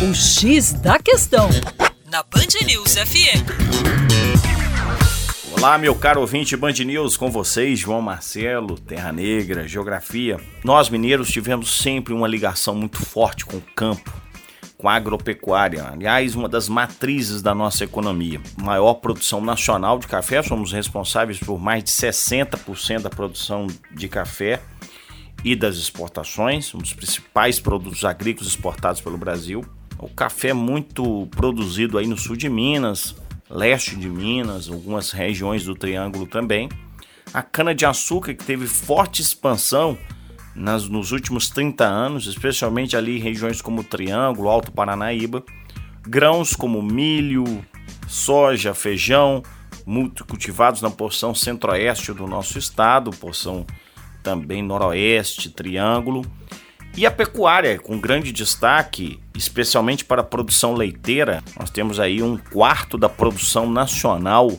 O X da Questão, na Band News FM. Olá, meu caro ouvinte Band News, com vocês, João Marcelo, Terra Negra, Geografia. Nós mineiros tivemos sempre uma ligação muito forte com o campo, com a agropecuária, aliás, uma das matrizes da nossa economia. Maior produção nacional de café, somos responsáveis por mais de 60% da produção de café e das exportações, um dos principais produtos agrícolas exportados pelo Brasil. O café é muito produzido aí no sul de Minas, leste de Minas, algumas regiões do Triângulo também. A cana-de-açúcar, que teve forte expansão nas, nos últimos 30 anos, especialmente ali em regiões como Triângulo, Alto Paranaíba. Grãos como milho, soja, feijão, muito cultivados na porção centro-oeste do nosso estado, porção também noroeste, Triângulo. E a pecuária, com grande destaque, especialmente para a produção leiteira, nós temos aí um quarto da produção nacional.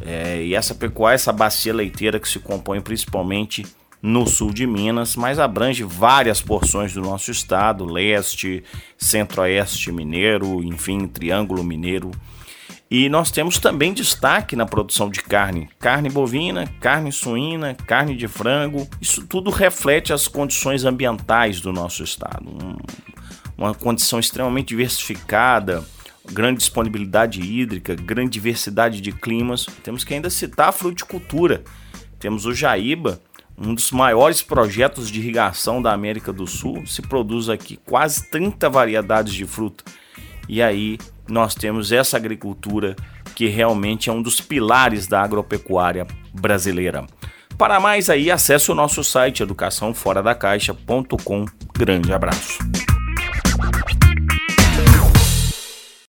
É, e essa pecuária, essa bacia leiteira que se compõe principalmente no sul de Minas, mas abrange várias porções do nosso estado, leste, centro-oeste mineiro, enfim, triângulo mineiro. E nós temos também destaque na produção de carne: carne bovina, carne suína, carne de frango. Isso tudo reflete as condições ambientais do nosso estado. Um, uma condição extremamente diversificada, grande disponibilidade hídrica, grande diversidade de climas. Temos que ainda citar a fruticultura. Temos o Jaíba, um dos maiores projetos de irrigação da América do Sul. Se produz aqui quase 30 variedades de fruta. E aí nós temos essa agricultura que realmente é um dos pilares da agropecuária brasileira. Para mais aí, acesse o nosso site educaçãoforadacaixa.com. Grande abraço.